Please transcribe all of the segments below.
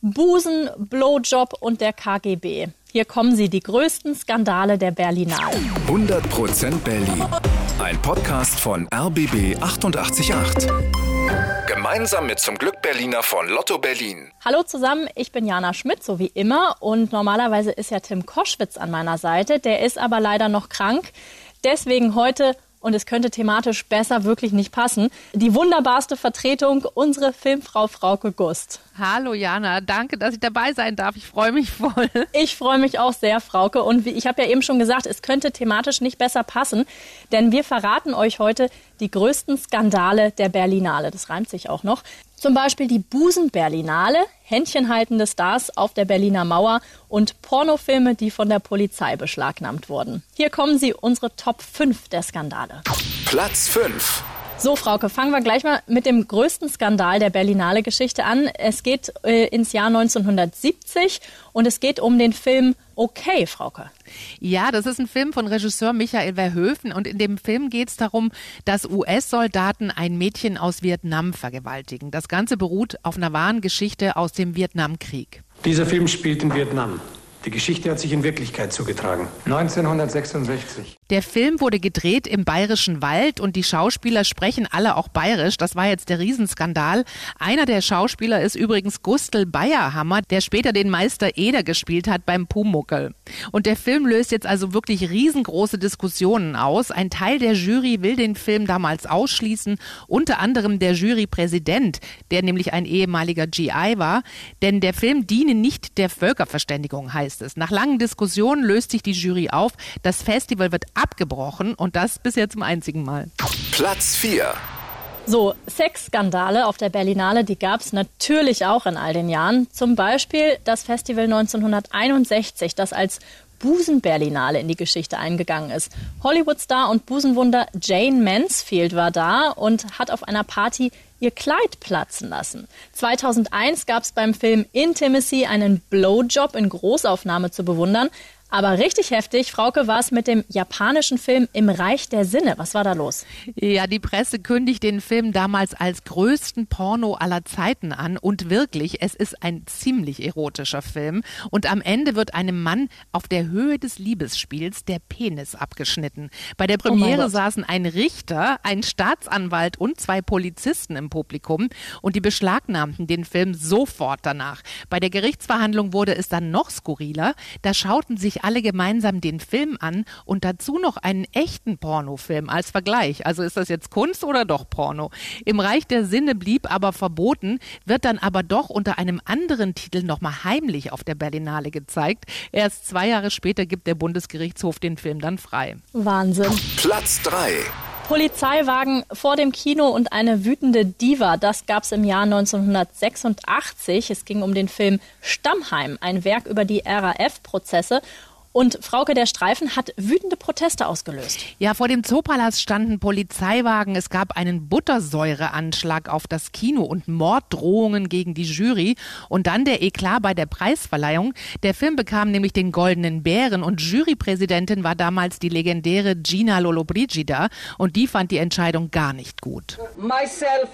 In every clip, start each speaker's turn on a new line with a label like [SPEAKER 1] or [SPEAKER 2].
[SPEAKER 1] Busen, Blowjob und der KGB. Hier kommen sie, die größten Skandale der Berlinale.
[SPEAKER 2] 100% Berlin. Ein Podcast von RBB 888. Gemeinsam mit zum Glück Berliner von Lotto Berlin.
[SPEAKER 1] Hallo zusammen, ich bin Jana Schmidt, so wie immer. Und normalerweise ist ja Tim Koschwitz an meiner Seite. Der ist aber leider noch krank. Deswegen heute und es könnte thematisch besser wirklich nicht passen. Die wunderbarste Vertretung, unsere Filmfrau Frauke Gust.
[SPEAKER 3] Hallo Jana, danke, dass ich dabei sein darf. Ich freue mich voll.
[SPEAKER 1] Ich freue mich auch sehr, Frauke. Und wie, ich habe ja eben schon gesagt, es könnte thematisch nicht besser passen, denn wir verraten euch heute die größten Skandale der Berlinale. Das reimt sich auch noch. Zum Beispiel die Busen-Berlinale, händchenhaltende Stars auf der Berliner Mauer und Pornofilme, die von der Polizei beschlagnahmt wurden. Hier kommen sie, unsere Top 5 der Skandale.
[SPEAKER 2] Platz 5.
[SPEAKER 1] So, Frauke, fangen wir gleich mal mit dem größten Skandal der Berlinale Geschichte an. Es geht äh, ins Jahr 1970 und es geht um den Film Okay, Frauke.
[SPEAKER 3] Ja, das ist ein Film von Regisseur Michael Verhoeven und in dem Film geht es darum, dass US-Soldaten ein Mädchen aus Vietnam vergewaltigen. Das Ganze beruht auf einer wahren Geschichte aus dem Vietnamkrieg.
[SPEAKER 4] Dieser Film spielt in Vietnam. Die Geschichte hat sich in Wirklichkeit zugetragen. 1966.
[SPEAKER 3] Der Film wurde gedreht im Bayerischen Wald und die Schauspieler sprechen alle auch bayerisch. Das war jetzt der Riesenskandal. Einer der Schauspieler ist übrigens Gustl Bayerhammer, der später den Meister Eder gespielt hat beim Pumuckel. Und der Film löst jetzt also wirklich riesengroße Diskussionen aus. Ein Teil der Jury will den Film damals ausschließen, unter anderem der Jurypräsident, der nämlich ein ehemaliger GI war. Denn der Film diene nicht der Völkerverständigung, heißt es. Nach langen Diskussionen löst sich die Jury auf. Das Festival wird abgebrochen und das bisher zum einzigen Mal.
[SPEAKER 2] Platz 4.
[SPEAKER 1] So, Sexskandale auf der Berlinale, die gab es natürlich auch in all den Jahren. Zum Beispiel das Festival 1961, das als Busenberlinale in die Geschichte eingegangen ist. Hollywoodstar und Busenwunder Jane Mansfield war da und hat auf einer Party ihr Kleid platzen lassen. 2001 gab es beim Film Intimacy einen Blowjob in Großaufnahme zu bewundern. Aber richtig heftig, Frauke, war es mit dem japanischen Film Im Reich der Sinne. Was war da los?
[SPEAKER 3] Ja, die Presse kündigt den Film damals als größten Porno aller Zeiten an. Und wirklich, es ist ein ziemlich erotischer Film. Und am Ende wird einem Mann auf der Höhe des Liebesspiels der Penis abgeschnitten. Bei der oh Premiere oh saßen ein Richter, ein Staatsanwalt und zwei Polizisten im Publikum. Und die beschlagnahmten den Film sofort danach. Bei der Gerichtsverhandlung wurde es dann noch skurriler. Da schauten sich alle gemeinsam den Film an und dazu noch einen echten Pornofilm als Vergleich. Also ist das jetzt Kunst oder doch Porno? Im Reich der Sinne blieb aber verboten, wird dann aber doch unter einem anderen Titel nochmal heimlich auf der Berlinale gezeigt. Erst zwei Jahre später gibt der Bundesgerichtshof den Film dann frei.
[SPEAKER 1] Wahnsinn.
[SPEAKER 2] Platz 3.
[SPEAKER 1] Polizeiwagen vor dem Kino und eine wütende Diva. Das gab es im Jahr 1986. Es ging um den Film Stammheim, ein Werk über die RAF-Prozesse. Und Frauke der Streifen hat wütende Proteste ausgelöst.
[SPEAKER 3] Ja, vor dem Zoopalast standen Polizeiwagen. Es gab einen Buttersäureanschlag auf das Kino und Morddrohungen gegen die Jury. Und dann der Eklat bei der Preisverleihung. Der Film bekam nämlich den Goldenen Bären und Jurypräsidentin war damals die legendäre Gina Lollobrigida. Und die fand die Entscheidung gar nicht gut.
[SPEAKER 5] Myself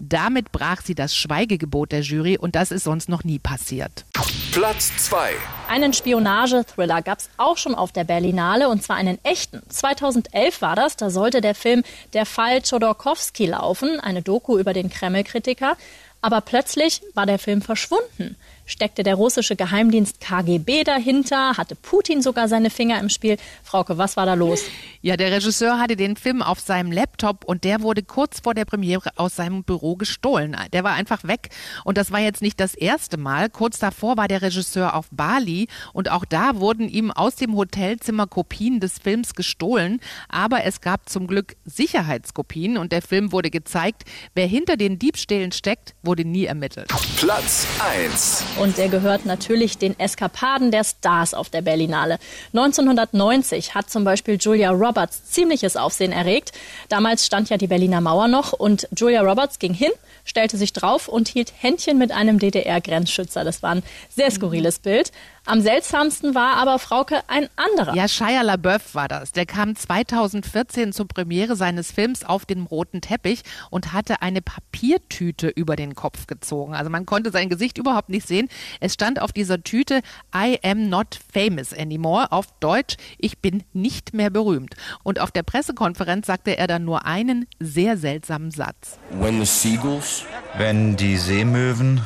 [SPEAKER 3] damit brach sie das Schweigegebot der Jury und das ist sonst noch nie passiert.
[SPEAKER 2] Platz 2.
[SPEAKER 1] Einen Spionage-Thriller gab es auch schon auf der Berlinale und zwar einen echten. 2011 war das, da sollte der Film Der Fall Chodorkowski laufen, eine Doku über den Kreml-Kritiker. Aber plötzlich war der Film verschwunden steckte der russische Geheimdienst KGB dahinter, hatte Putin sogar seine Finger im Spiel. Frauke, was war da los?
[SPEAKER 3] Ja, der Regisseur hatte den Film auf seinem Laptop und der wurde kurz vor der Premiere aus seinem Büro gestohlen. Der war einfach weg und das war jetzt nicht das erste Mal. Kurz davor war der Regisseur auf Bali und auch da wurden ihm aus dem Hotelzimmer Kopien des Films gestohlen, aber es gab zum Glück Sicherheitskopien und der Film wurde gezeigt. Wer hinter den Diebstählen steckt, wurde nie ermittelt.
[SPEAKER 2] Platz 1
[SPEAKER 1] und der gehört natürlich den Eskapaden der Stars auf der Berlinale. 1990 hat zum Beispiel Julia Roberts ziemliches Aufsehen erregt. Damals stand ja die Berliner Mauer noch und Julia Roberts ging hin, stellte sich drauf und hielt Händchen mit einem DDR-Grenzschützer. Das war ein sehr skurriles Bild. Am seltsamsten war aber Frauke ein anderer.
[SPEAKER 3] Ja, Shia LaBeouf war das. Der kam 2014 zur Premiere seines Films auf dem roten Teppich und hatte eine Papiertüte über den Kopf gezogen. Also man konnte sein Gesicht überhaupt nicht sehen. Es stand auf dieser Tüte I am not famous anymore. Auf Deutsch, ich bin nicht mehr berühmt. Und auf der Pressekonferenz sagte er dann nur einen sehr seltsamen Satz.
[SPEAKER 5] Wenn die Seemöwen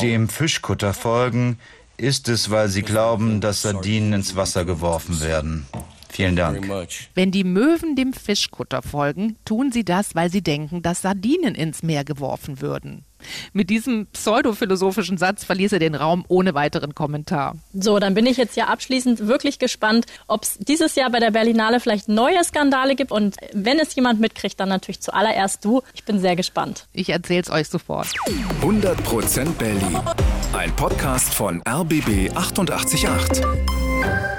[SPEAKER 5] dem Fischkutter folgen, ist es, weil sie glauben, dass Sardinen ins Wasser geworfen werden. Vielen Dank.
[SPEAKER 3] Wenn die Möwen dem Fischkutter folgen, tun sie das, weil sie denken, dass Sardinen ins Meer geworfen würden. Mit diesem pseudophilosophischen Satz verließ er den Raum ohne weiteren Kommentar.
[SPEAKER 1] So, dann bin ich jetzt ja abschließend wirklich gespannt, ob es dieses Jahr bei der Berlinale vielleicht neue Skandale gibt. Und wenn es jemand mitkriegt, dann natürlich zuallererst du. Ich bin sehr gespannt.
[SPEAKER 3] Ich erzähl's euch sofort.
[SPEAKER 2] 100% Berlin. Ein Podcast von RBB 888.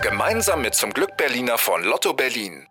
[SPEAKER 2] Gemeinsam mit zum Glück Berliner von Lotto Berlin.